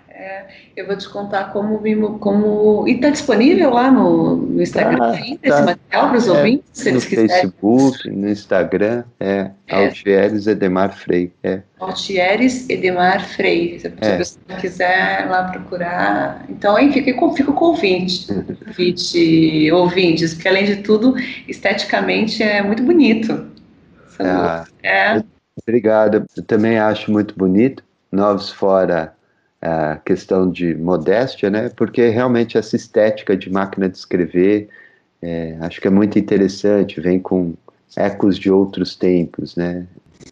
Speaker 2: É, eu vou te contar como, como... e está disponível lá no, no Instagram tá, ainda tá, esse material para os é, ouvintes, se
Speaker 3: no Facebook, no Instagram, é, é. Altieres Edemar Frei, é.
Speaker 2: Altieres Edemar Frei, se é. você quiser lá procurar, então aí fica, o ouvinte, ouvinte, ouvintes, porque além de tudo, esteticamente é muito bonito.
Speaker 3: Ah, é. Obrigado, eu também acho muito bonito, Novos Fora a questão de modéstia, né? Porque realmente essa estética de máquina de escrever, é, acho que é muito interessante, vem com ecos de outros tempos, né?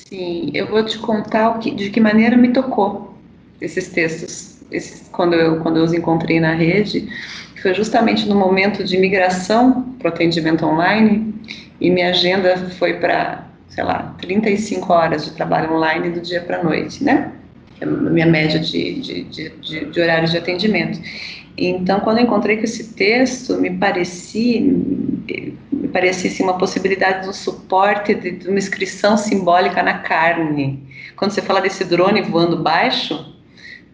Speaker 2: Sim, eu vou te contar que, de que maneira me tocou esses textos, esses, quando, eu, quando eu os encontrei na rede, foi justamente no momento de migração para o atendimento online, e minha agenda foi para, sei lá, 35 horas de trabalho online do dia para a noite, né? é a minha média de, de, de, de, de horários de atendimento. Então, quando eu encontrei com esse texto, me parecia, me parecia assim, uma possibilidade de um suporte de, de, uma inscrição simbólica na carne. Quando você fala desse drone voando baixo,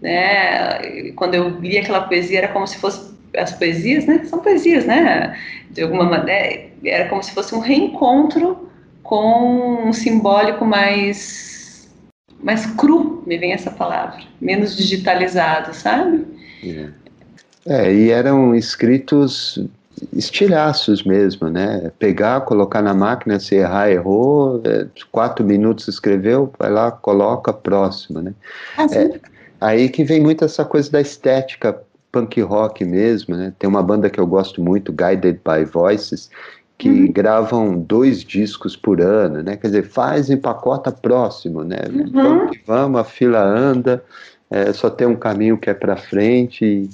Speaker 2: né, quando eu li aquela poesia, era como se fosse as poesias, né, são poesias, né, de alguma maneira, era como se fosse um reencontro com um simbólico mais mais cru, me vem essa palavra, menos digitalizado, sabe?
Speaker 3: É, é e eram escritos estilhaços mesmo, né? Pegar, colocar na máquina, se errar, errou, é, quatro minutos escreveu, vai lá, coloca, próximo, né? Ah, é, aí que vem muito essa coisa da estética punk rock mesmo, né? Tem uma banda que eu gosto muito, Guided by Voices, que uhum. gravam dois discos por ano, né? Quer dizer, faz empacota próximo, né? Uhum. Vamos que vamos, a fila anda, é, só tem um caminho que é para frente e,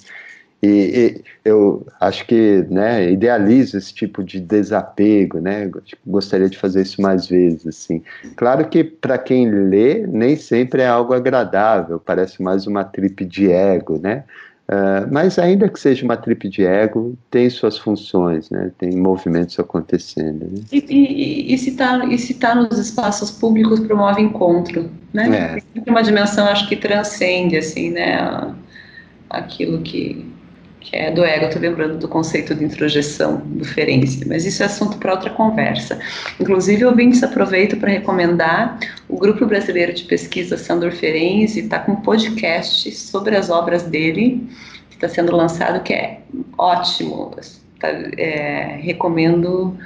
Speaker 3: e, e, eu acho que, né, idealizo esse tipo de desapego, né? Gostaria de fazer isso mais vezes, assim. Claro que para quem lê nem sempre é algo agradável, parece mais uma trip de ego, né? Uh, mas ainda que seja uma trip de ego, tem suas funções, né? tem movimentos acontecendo. Né?
Speaker 2: E, e, e, se está tá nos espaços públicos promove encontro, né? É. Tem uma dimensão, acho que transcende, assim, né? Aquilo que, que é do ego. Estou lembrando do conceito de introjeção, do Ferenc, mas isso é assunto para outra conversa. Inclusive, ouvintes, aproveito para recomendar o Grupo Brasileiro de Pesquisa Sandor Ferenc está com um podcast sobre as obras dele, que está sendo lançado, que é ótimo. Tá, é, recomendo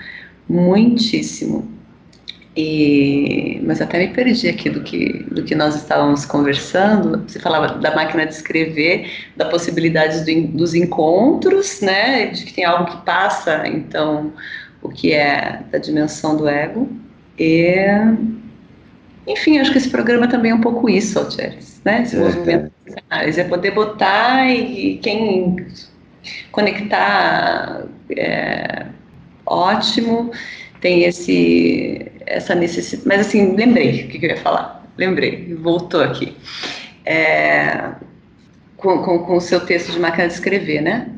Speaker 2: muitíssimo. E, mas até me perdi aqui do que, do que nós estávamos conversando. Você falava da máquina de escrever, da possibilidade do, dos encontros, né? De que tem algo que passa, então, o que é da dimensão do ego. E, enfim, acho que esse programa também é um pouco isso, Altieres, né? Esse é, movimento é. é poder botar e quem conectar é ótimo tem esse essa necessidade. Mas assim, lembrei o que, eu ia falar. Lembrei, voltou aqui. É, com, com, com, o seu texto de máquina de escrever, né?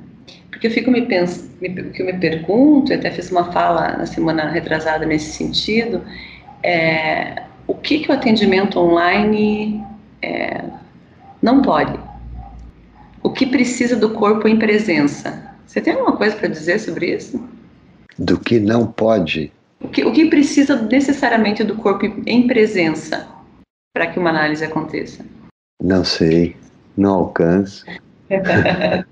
Speaker 2: Porque eu fico me pensando, que eu me pergunto, e até fiz uma fala na semana retrasada nesse sentido, é, o que, que o atendimento online é, não pode? O que precisa do corpo em presença? Você tem alguma coisa para dizer sobre isso?
Speaker 3: Do que não pode?
Speaker 2: O que, o que precisa necessariamente do corpo em presença para que uma análise aconteça?
Speaker 3: Não sei, não alcanço.
Speaker 2: tá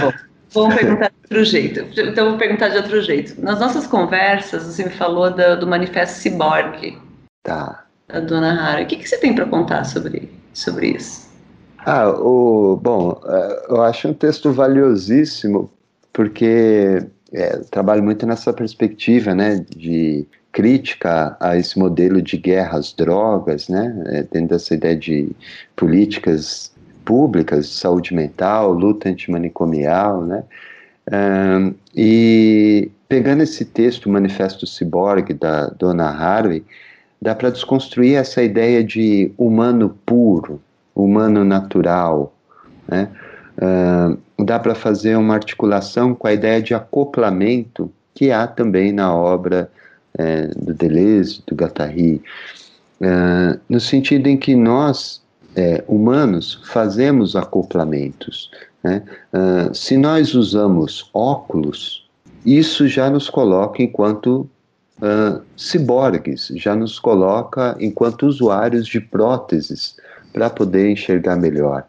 Speaker 2: bom. Vamos perguntar de outro jeito. Então, vou perguntar de outro jeito. Nas nossas conversas, você me falou do, do Manifesto Cyborg.
Speaker 3: Tá.
Speaker 2: Da Dona Hara. O que, que você tem para contar sobre, sobre isso?
Speaker 3: Ah, o, bom, é, eu acho um texto valiosíssimo, porque é, trabalho muito nessa perspectiva, né, de crítica a esse modelo de guerra às drogas, né, é, dentro dessa ideia de políticas públicas, saúde mental, luta antimanicomial, né, um, e pegando esse texto, o Manifesto Cyborg, da Dona Harvey, dá para desconstruir essa ideia de humano puro, humano natural, né, uh, dá para fazer uma articulação com a ideia de acoplamento que há também na obra é, do Deleuze, do Guattari, é, no sentido em que nós, é, humanos, fazemos acoplamentos. Né? Uh, se nós usamos óculos, isso já nos coloca enquanto uh, ciborgues, já nos coloca enquanto usuários de próteses para poder enxergar melhor.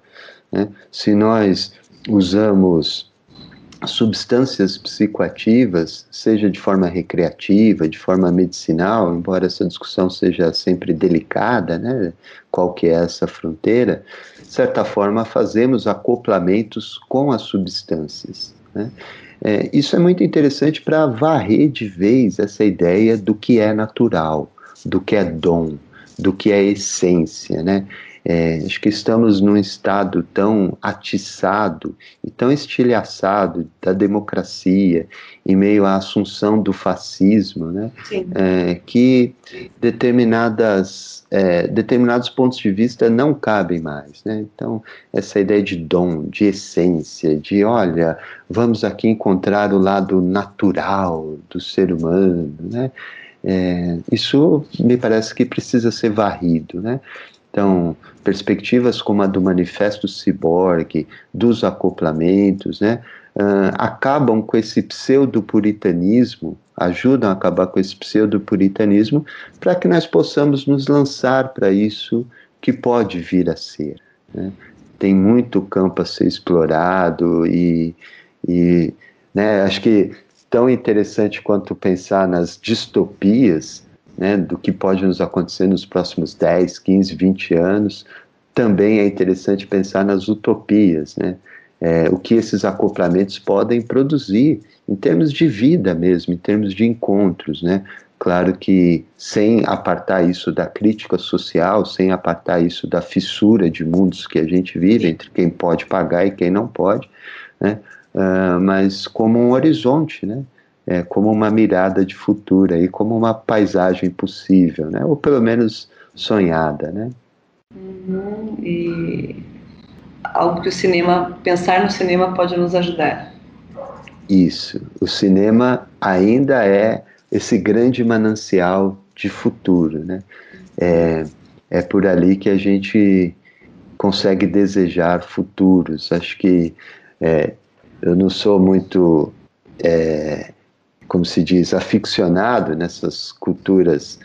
Speaker 3: Né? Se nós usamos substâncias psicoativas, seja de forma recreativa, de forma medicinal, embora essa discussão seja sempre delicada, né? qual que é essa fronteira, de certa forma fazemos acoplamentos com as substâncias. Né? É, isso é muito interessante para varrer de vez essa ideia do que é natural, do que é dom, do que é essência, né? É, acho que estamos num estado tão atiçado e tão estilhaçado da democracia, em meio à assunção do fascismo, né? É, que determinadas, é, determinados pontos de vista não cabem mais. Né? Então, essa ideia de dom, de essência, de olha, vamos aqui encontrar o lado natural do ser humano, né? É, isso me parece que precisa ser varrido, né? Então, perspectivas como a do Manifesto Ciborgue, dos acoplamentos, né, uh, acabam com esse pseudo-puritanismo, ajudam a acabar com esse pseudo-puritanismo, para que nós possamos nos lançar para isso que pode vir a ser. Né? Tem muito campo a ser explorado e, e né, acho que tão interessante quanto pensar nas distopias, né, do que pode nos acontecer nos próximos 10, 15, 20 anos, também é interessante pensar nas utopias, né? É, o que esses acoplamentos podem produzir em termos de vida mesmo, em termos de encontros, né? Claro que sem apartar isso da crítica social, sem apartar isso da fissura de mundos que a gente vive entre quem pode pagar e quem não pode, né? Uh, mas como um horizonte, né? É, como uma mirada de futuro e como uma paisagem possível, né? Ou pelo menos sonhada, né?
Speaker 2: Uhum, e algo que o cinema, pensar no cinema pode nos ajudar.
Speaker 3: Isso. O cinema ainda é esse grande manancial de futuro, né? É, é por ali que a gente consegue desejar futuros. Acho que é, eu não sou muito é, como se diz, aficionado nessas culturas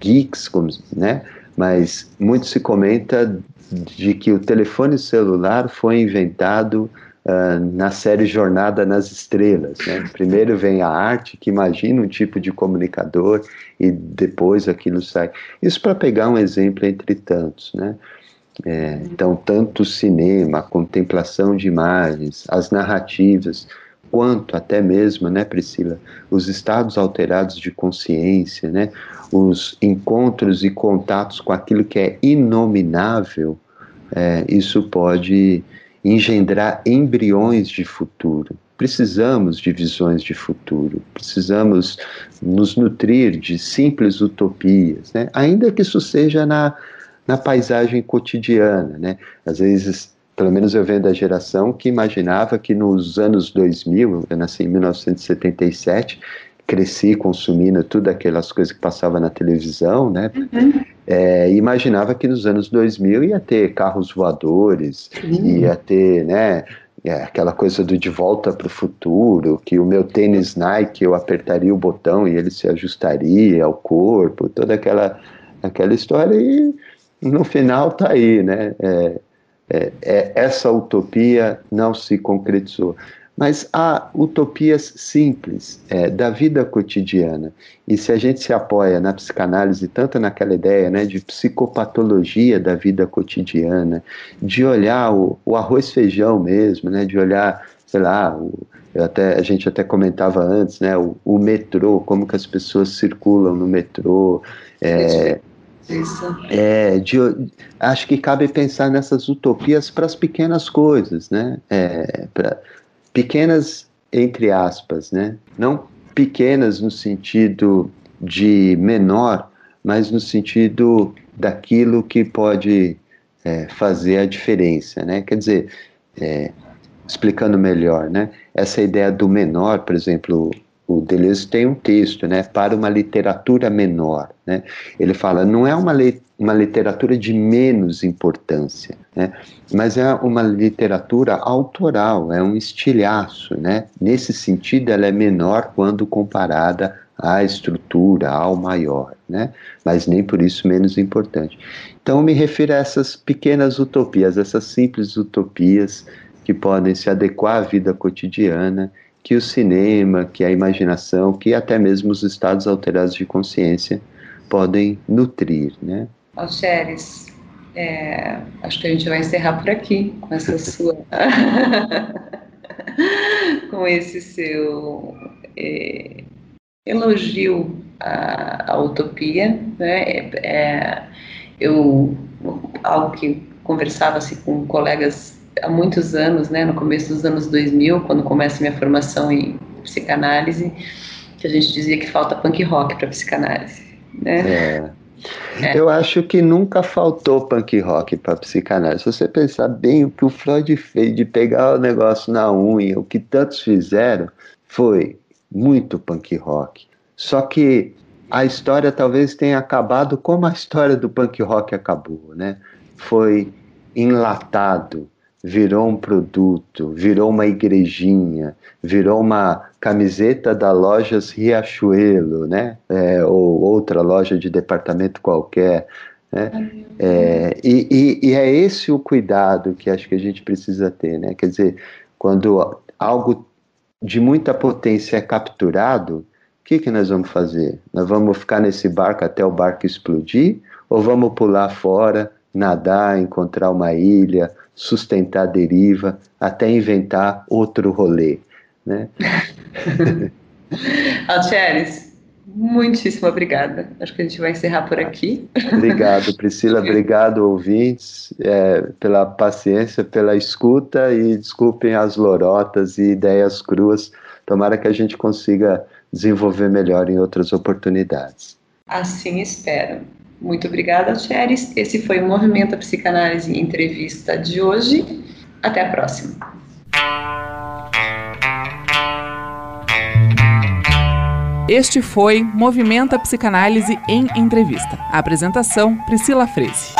Speaker 3: geeks, como, né? mas muito se comenta de que o telefone celular foi inventado uh, na série Jornada nas Estrelas. Né? Primeiro vem a arte, que imagina um tipo de comunicador, e depois aquilo sai. Isso para pegar um exemplo entre tantos. Né? É, então, tanto o cinema, a contemplação de imagens, as narrativas, quanto até mesmo, né, Priscila, os estados alterados de consciência, né, os encontros e contatos com aquilo que é inominável, é, isso pode engendrar embriões de futuro. Precisamos de visões de futuro, precisamos nos nutrir de simples utopias, né? ainda que isso seja na, na paisagem cotidiana. Né? Às vezes pelo menos eu venho da geração que imaginava que nos anos 2000, eu nasci em 1977, cresci consumindo tudo aquelas coisas que passava na televisão, né? Uhum. É, imaginava que nos anos 2000 ia ter carros voadores, uhum. ia ter, né? É, aquela coisa do de volta para o futuro, que o meu tênis Nike eu apertaria o botão e ele se ajustaria ao corpo, toda aquela, aquela história e no final tá aí, né? É, é, é, essa utopia não se concretizou. Mas há utopias simples é, da vida cotidiana. E se a gente se apoia na psicanálise, tanto naquela ideia né, de psicopatologia da vida cotidiana, de olhar o, o arroz feijão mesmo, né, de olhar, sei lá, o, até, a gente até comentava antes, né, o, o, metrô, como que as pessoas circulam no metrô. É. É, de, acho que cabe pensar nessas utopias para as pequenas coisas, né? É, pra, pequenas entre aspas, né? Não pequenas no sentido de menor, mas no sentido daquilo que pode é, fazer a diferença, né? Quer dizer, é, explicando melhor, né? Essa ideia do menor, por exemplo, o Deleuze tem um texto, né, para uma literatura menor, né? Ele fala, não é uma, uma literatura de menos importância, né? Mas é uma literatura autoral, é um estilhaço, né? Nesse sentido, ela é menor quando comparada à estrutura, ao maior, né? Mas nem por isso menos importante. Então, eu me refiro a essas pequenas utopias, essas simples utopias que podem se adequar à vida cotidiana que o cinema, que a imaginação, que até mesmo os estados alterados de consciência podem nutrir, né?
Speaker 2: Alxeres, é, acho que a gente vai encerrar por aqui com essa sua, com esse seu é, elogio à, à, utopia, né? É, é eu algo que conversava assim, com colegas há muitos anos, né, no começo dos anos 2000, quando começa minha formação em psicanálise, que a gente dizia que falta punk rock para psicanálise, né?
Speaker 3: É. É. Eu acho que nunca faltou punk rock para psicanálise. Se você pensar bem, o que o Freud fez de pegar o negócio na unha, o que tantos fizeram, foi muito punk rock. Só que a história talvez tenha acabado como a história do punk rock acabou, né? Foi enlatado, virou um produto, virou uma igrejinha, virou uma camiseta da lojas Riachuelo, né? É, ou outra loja de departamento qualquer. Né? É, e, e, e, é esse o cuidado que acho que a gente precisa ter, né? Quer dizer, quando algo de muita potência é capturado, o que, que nós vamos fazer? Nós vamos ficar nesse barco até o barco explodir? Ou vamos pular fora, nadar, encontrar uma ilha, sustentar a deriva, até inventar outro rolê. Né?
Speaker 2: Alcheres, muitíssimo obrigada. Acho que a gente vai encerrar por aqui.
Speaker 3: Obrigado, Priscila. obrigado, ouvintes, é, pela paciência, pela escuta e desculpem as lorotas e ideias cruas. Tomara que a gente consiga desenvolver melhor em outras oportunidades.
Speaker 2: Assim espero. Muito obrigada, Cheres. Esse foi o Movimento Psicanálise Entrevista de hoje. Até a próxima.
Speaker 1: Este foi Movimento Psicanálise em Entrevista. A apresentação: Priscila Freze.